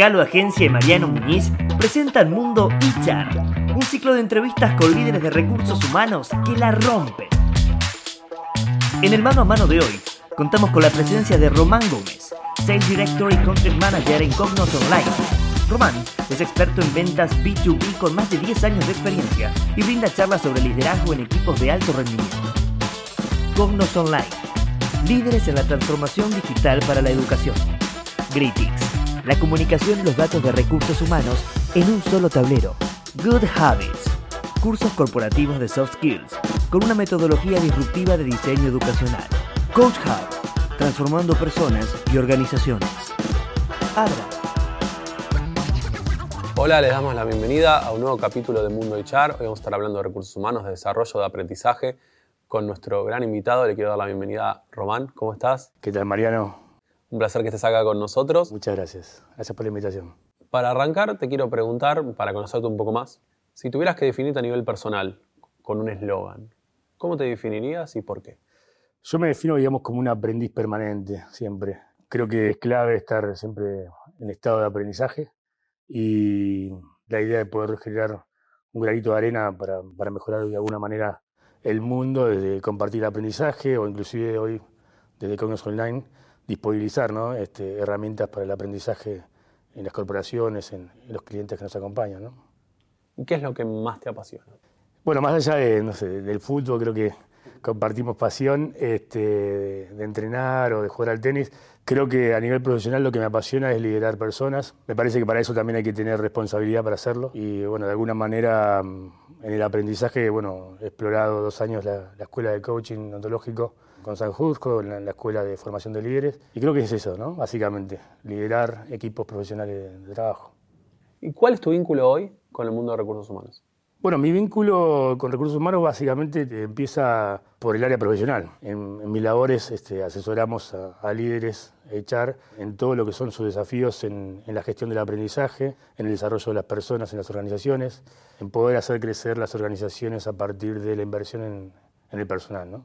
Calo Agencia y Mariano Muñiz presentan Mundo HR, un ciclo de entrevistas con líderes de recursos humanos que la rompen. En el mano a mano de hoy, contamos con la presencia de Román Gómez, Sales Director y Content Manager en Cognos Online. Román es experto en ventas B2B con más de 10 años de experiencia y brinda charlas sobre liderazgo en equipos de alto rendimiento. Cognos Online, líderes en la transformación digital para la educación. Gritix, la comunicación y los datos de recursos humanos en un solo tablero. Good Habits, cursos corporativos de soft skills con una metodología disruptiva de diseño educacional. Coach Hub, transformando personas y organizaciones. Abra. Hola, les damos la bienvenida a un nuevo capítulo de Mundo HR. Hoy vamos a estar hablando de recursos humanos, de desarrollo, de aprendizaje con nuestro gran invitado. Le quiero dar la bienvenida a Román. ¿Cómo estás? ¿Qué tal, Mariano? Un placer que estés acá con nosotros. Muchas gracias. Gracias por la invitación. Para arrancar, te quiero preguntar, para conocerte un poco más, si tuvieras que definirte a nivel personal con un eslogan, ¿cómo te definirías y por qué? Yo me defino, digamos, como un aprendiz permanente, siempre. Creo que es clave estar siempre en estado de aprendizaje y la idea de poder generar un granito de arena para, para mejorar de alguna manera el mundo, desde compartir aprendizaje o inclusive hoy desde Cognos Online, disponibilizar ¿no? este, herramientas para el aprendizaje en las corporaciones, en, en, los clientes que nos acompañan. ¿no? ¿Y qué es lo que más te apasiona? Bueno, más allá de, no sé, del fútbol, creo que compartimos pasión este, de entrenar o de jugar al tenis. Creo que a nivel profesional lo que me apasiona es liderar personas. Me parece que para eso también hay que tener responsabilidad para hacerlo. Y bueno, de alguna manera mm, en el aprendizaje, bueno, he explorado dos años la, la escuela de coaching ontológico con San Jusco, en la, la, escuela de formación de líderes. Y creo que es eso, ¿no? Básicamente, liderar equipos profesionales de, de trabajo. ¿Y cuál es tu vínculo hoy con el mundo de recursos humanos? Bueno, mi vínculo con recursos humanos básicamente empieza por el área profesional. En, en mis labores este, asesoramos a, a, líderes HR en todo lo que son sus desafíos en, en, la gestión del aprendizaje, en el desarrollo de las personas en las organizaciones, en poder hacer crecer las organizaciones a partir de la inversión en, en el personal, ¿no?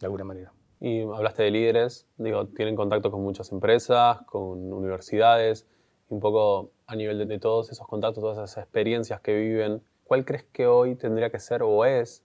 De alguna manera. Y hablaste de líderes, digo, tienen contacto con muchas empresas, con universidades, un poco a nivel de, todos esos contactos, todas esas experiencias que viven ¿cuál crees que hoy tendría que ser o es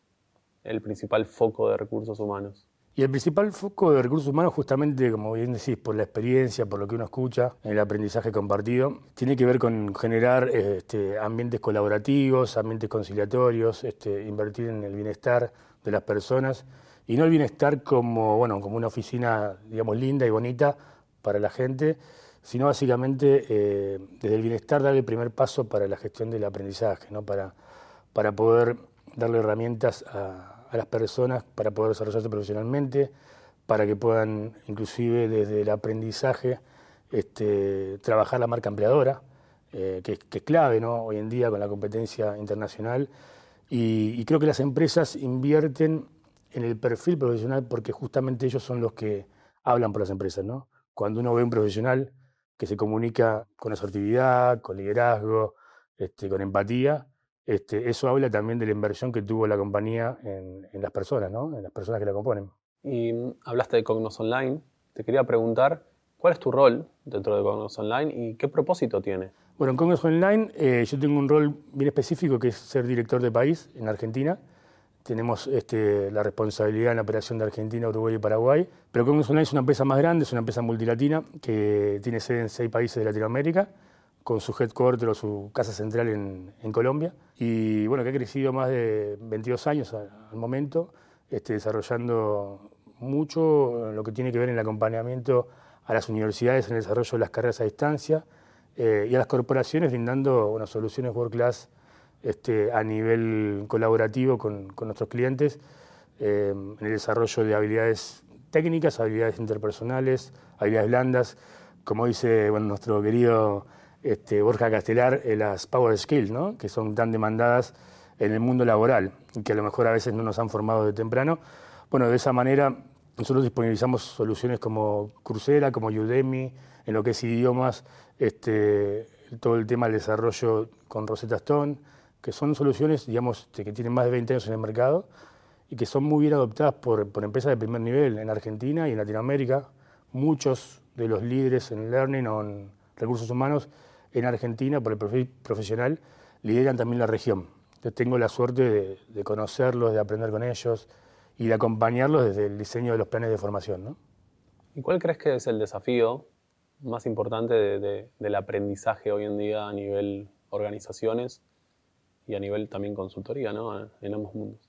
el principal foco de recursos humanos? Y el principal foco de recursos humanos, justamente, como bien decís, por la experiencia, por lo que uno escucha, el aprendizaje compartido, tiene que ver con generar este, ambientes colaborativos, ambientes conciliatorios, este, invertir en el bienestar de las personas y no el bienestar como, bueno, como una oficina, digamos, linda y bonita para la gente, sino básicamente eh, desde el bienestar dar el primer paso para la gestión del aprendizaje, ¿no? para, para poder darle herramientas a, las personas para poder desarrollarse profesionalmente, para que puedan inclusive desde el aprendizaje este, trabajar la marca empleadora, eh, que, es clave ¿no? hoy en día con la competencia internacional. Y creo que las empresas invierten en el perfil profesional porque justamente ellos son los que hablan por las empresas. ¿no? Cuando uno ve un profesional que se comunica con asertividad, con liderazgo, este, con empatía, este, eso habla también de la inversión que tuvo la compañía en, en, las personas, ¿no? en las personas que la componen. Y hablaste de Cognos Online. Te quería preguntar, ¿cuál es tu rol dentro de Cognos Online y qué propósito tiene? Bueno, en Cognos Online eh, yo tengo un rol bien específico que es ser director de país en Argentina tenemos este, la responsabilidad en la operación de Argentina, Uruguay y Paraguay. Pero Cognos es una empresa más grande, es una empresa multilatina que tiene sede en seis países de Latinoamérica, con su headquarter o su casa central en, Colombia. Y bueno, que ha crecido más de 22 años al, momento, este, desarrollando mucho lo que tiene que ver en el acompañamiento a las universidades en el desarrollo de las carreras a distancia eh, y a las corporaciones brindando bueno, soluciones world class este, a nivel colaborativo con, con nuestros clientes eh, en el desarrollo de habilidades técnicas, habilidades interpersonales, habilidades blandas, como dice bueno, nuestro querido este, Borja Castelar, eh, las power skills, ¿no? que son tan demandadas en el mundo laboral y que a lo mejor a veces no nos han formado de temprano. Bueno, de esa manera nosotros disponibilizamos soluciones como Coursera, como Udemy, en lo que es idiomas, este, todo el tema del desarrollo con Rosetta Stone, que son soluciones, digamos, que tienen más de 20 años en el mercado y que son muy bien adoptadas por, por empresas de primer nivel en Argentina y en Latinoamérica. Muchos de los líderes en learning o en recursos humanos en Argentina, por el perfil profesional, lideran también la región. Entonces tengo la suerte de, conocerlos, de aprender con ellos y de acompañarlos desde el diseño de los planes de formación. ¿no? ¿Y cuál crees que es el desafío más importante del aprendizaje hoy en día a nivel organizaciones y a nivel también consultoría ¿no? en ambos mundos?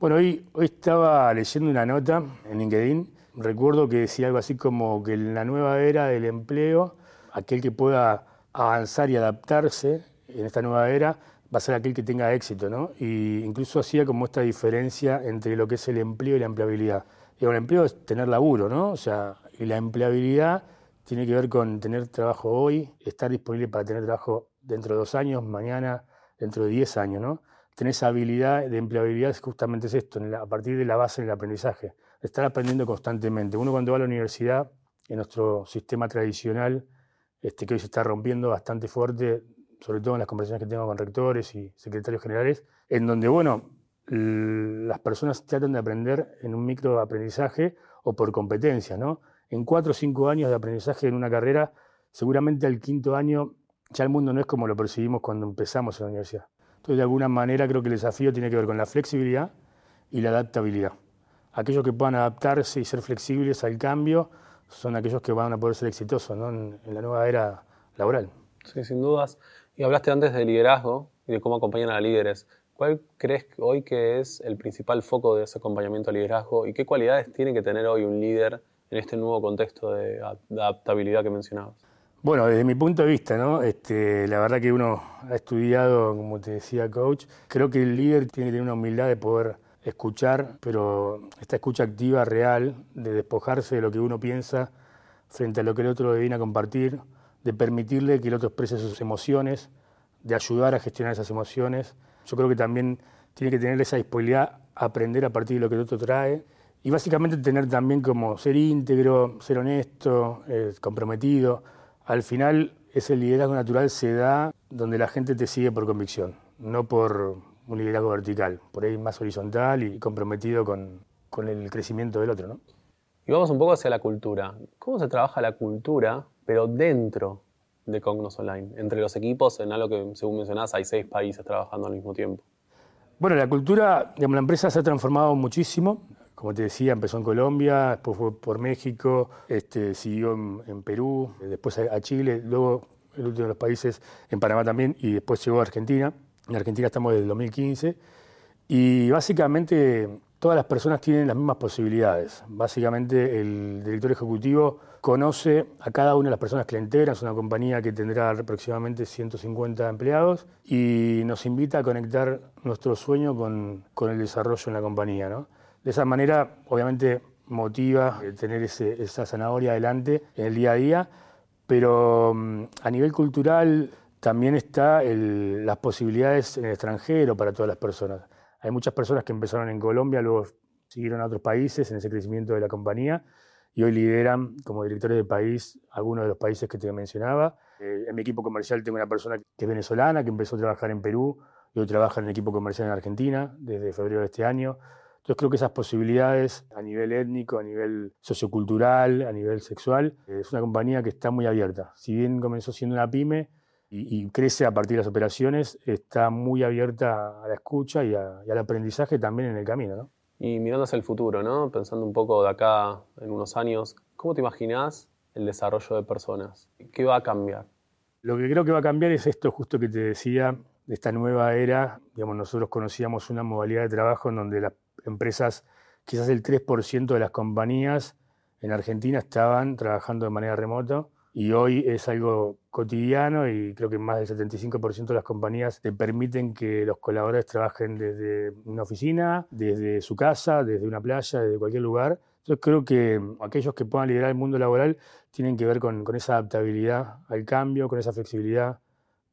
Bueno, hoy, hoy estaba leyendo una nota en LinkedIn. Recuerdo que decía algo así como que en la nueva era del empleo, aquel que pueda avanzar y adaptarse en esta nueva era va a ser aquel que tenga éxito, ¿no? Y incluso hacía como esta diferencia entre lo que es el empleo y la empleabilidad. Digo, el empleo es tener laburo, ¿no? O sea, y la empleabilidad tiene que ver con tener trabajo hoy, estar disponible para tener trabajo dentro de dos años, mañana, dentro de diez años, ¿no? Tener esa habilidad de empleabilidad es justamente es esto, a partir de la base del aprendizaje, estar aprendiendo constantemente. Uno cuando va a la universidad, en nuestro sistema tradicional, este, que hoy se está rompiendo bastante fuerte, sobre todo en las conversaciones que tengo con rectores y secretarios generales, en donde, bueno, las personas tratan de aprender en un micro aprendizaje o por competencia, ¿no? En cuatro o cinco años de aprendizaje en una carrera, seguramente al quinto año ya el mundo no es como lo percibimos cuando empezamos en la universidad. Entonces, de alguna manera, creo que el desafío tiene que ver con la flexibilidad y la adaptabilidad. Aquellos que puedan adaptarse y ser flexibles al cambio son aquellos que van a poder ser exitosos en la nueva era laboral. Sí, sin dudas. Y hablaste antes de liderazgo y de cómo acompañan a líderes. ¿Cuál crees hoy que es el principal foco de ese acompañamiento al liderazgo y qué cualidades tiene que tener hoy un líder en este nuevo contexto de adaptabilidad que mencionabas? Bueno, desde mi punto de vista. Este, la verdad que uno ha estudiado, como te decía, coach, creo que el líder tiene que tener una humildad de poder escuchar, pero esta escucha activa, real, de despojarse de lo que uno piensa frente a lo que el otro viene a compartir, de permitirle que el otro exprese sus emociones, de ayudar a gestionar esas emociones. Yo creo que también tiene que tener esa disponibilidad a aprender a partir de lo que el otro trae y básicamente tener también como ser íntegro, ser honesto, eh, comprometido. Al final ese liderazgo natural se da donde la gente te sigue por convicción, no por un liderazgo vertical, por ahí más horizontal y comprometido con, con el crecimiento del otro. ¿no? Y vamos un poco hacia la cultura. ¿Cómo se trabaja la cultura pero dentro de Cognos Online, entre los equipos, en algo que, según mencionás, hay seis países trabajando al mismo tiempo. Bueno, la cultura, digamos, la empresa se ha transformado muchísimo. Como te decía, empezó en Colombia, después fue por México, este, siguió en, Perú, después a, Chile, luego el último de los países en Panamá también, y después llegó a Argentina. En Argentina estamos desde el 2015. Y básicamente todas las personas tienen las mismas posibilidades. Básicamente el director ejecutivo conoce a cada una de las personas que le integran, es una compañía que tendrá aproximadamente 150 empleados y nos invita a conectar nuestro sueño con, el desarrollo en la compañía. De esa manera, obviamente, motiva tener esa zanahoria adelante en el día a día, pero mm, a nivel cultural también está las posibilidades en el extranjero para todas las personas. Hay muchas personas que empezaron en Colombia, luego siguieron a otros países en ese crecimiento de la compañía y hoy lideran como directores de país algunos de los países que te mencionaba. Eh, en mi equipo comercial tengo una persona que es venezolana, que empezó a trabajar en Perú y hoy trabaja en el equipo comercial en Argentina desde febrero de este año. Entonces creo que esas posibilidades a nivel étnico, a nivel sociocultural, a nivel sexual, es una compañía que está muy abierta. Si bien comenzó siendo una pyme y, crece a partir de las operaciones, está muy abierta a la escucha y, y al aprendizaje también en el camino. ¿no? Y mirando hacia el futuro, ¿no? pensando un poco de acá en unos años, ¿cómo te imaginas el desarrollo de personas? ¿Qué va a cambiar? Lo que creo que va a cambiar es esto justo que te decía, de esta nueva era. Digamos, nosotros conocíamos una modalidad de trabajo en donde las empresas, quizás el 3% de las compañías en Argentina estaban trabajando de manera remota y hoy es algo cotidiano y creo que más del 75% de las compañías te permiten que los colaboradores trabajen desde una oficina, desde su casa, desde una playa, desde cualquier lugar. Entonces creo que aquellos que puedan liderar el mundo laboral tienen que ver con, con esa adaptabilidad al cambio, con esa flexibilidad,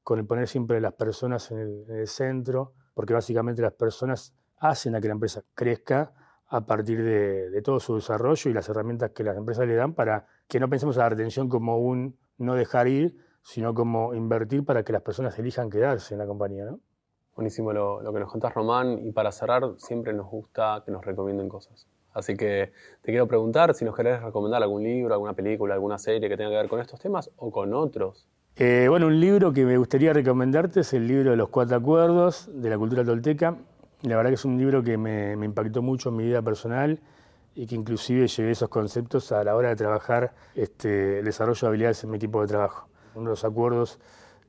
con el poner siempre las personas en el, centro, porque básicamente las personas hacen a que la empresa crezca a partir de, de, todo su desarrollo y las herramientas que las empresas le dan para que no pensemos a la retención como un no dejar ir, sino como invertir para que las personas elijan quedarse en la compañía. ¿no? Buenísimo lo, que nos contás, Román. Y para cerrar, siempre nos gusta que nos recomienden cosas. Así que te quiero preguntar si nos querés recomendar algún libro, alguna película, alguna serie que tenga que ver con estos temas o con otros Eh, bueno, un libro que me gustaría recomendarte es el libro de los cuatro acuerdos de la cultura tolteca. La verdad que es un libro que me, impactó mucho en mi vida personal y que inclusive llevé esos conceptos a la hora de trabajar este, el desarrollo de habilidades en mi equipo de trabajo. Uno de los acuerdos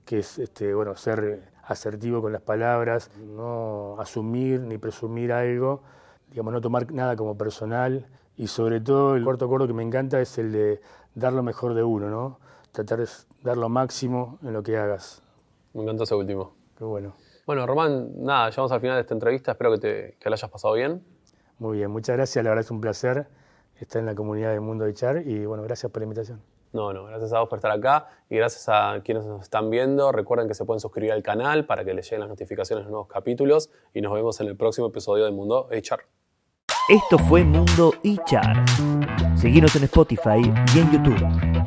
que es este, bueno, ser asertivo con las palabras, no asumir ni presumir algo, digamos, no tomar nada como personal y sobre todo el cuarto acuerdo que me encanta es el de dar lo mejor de uno, ¿no? tratar de dar lo máximo en lo que hagas. Me encanta ese último. Qué bueno. Bueno, Román, nada, llegamos al final de esta entrevista. Espero que, te, que lo hayas pasado bien. Muy bien, muchas gracias. La verdad es un placer estar en la comunidad del Mundo de Char y bueno, gracias por la invitación. No, no, gracias a vos por estar acá y gracias a quienes nos están viendo. Recuerden que se pueden suscribir al canal para que les lleguen las notificaciones de nuevos capítulos y nos vemos en el próximo episodio de Mundo HR. Esto fue Mundo HR. Seguimos en Spotify y en YouTube.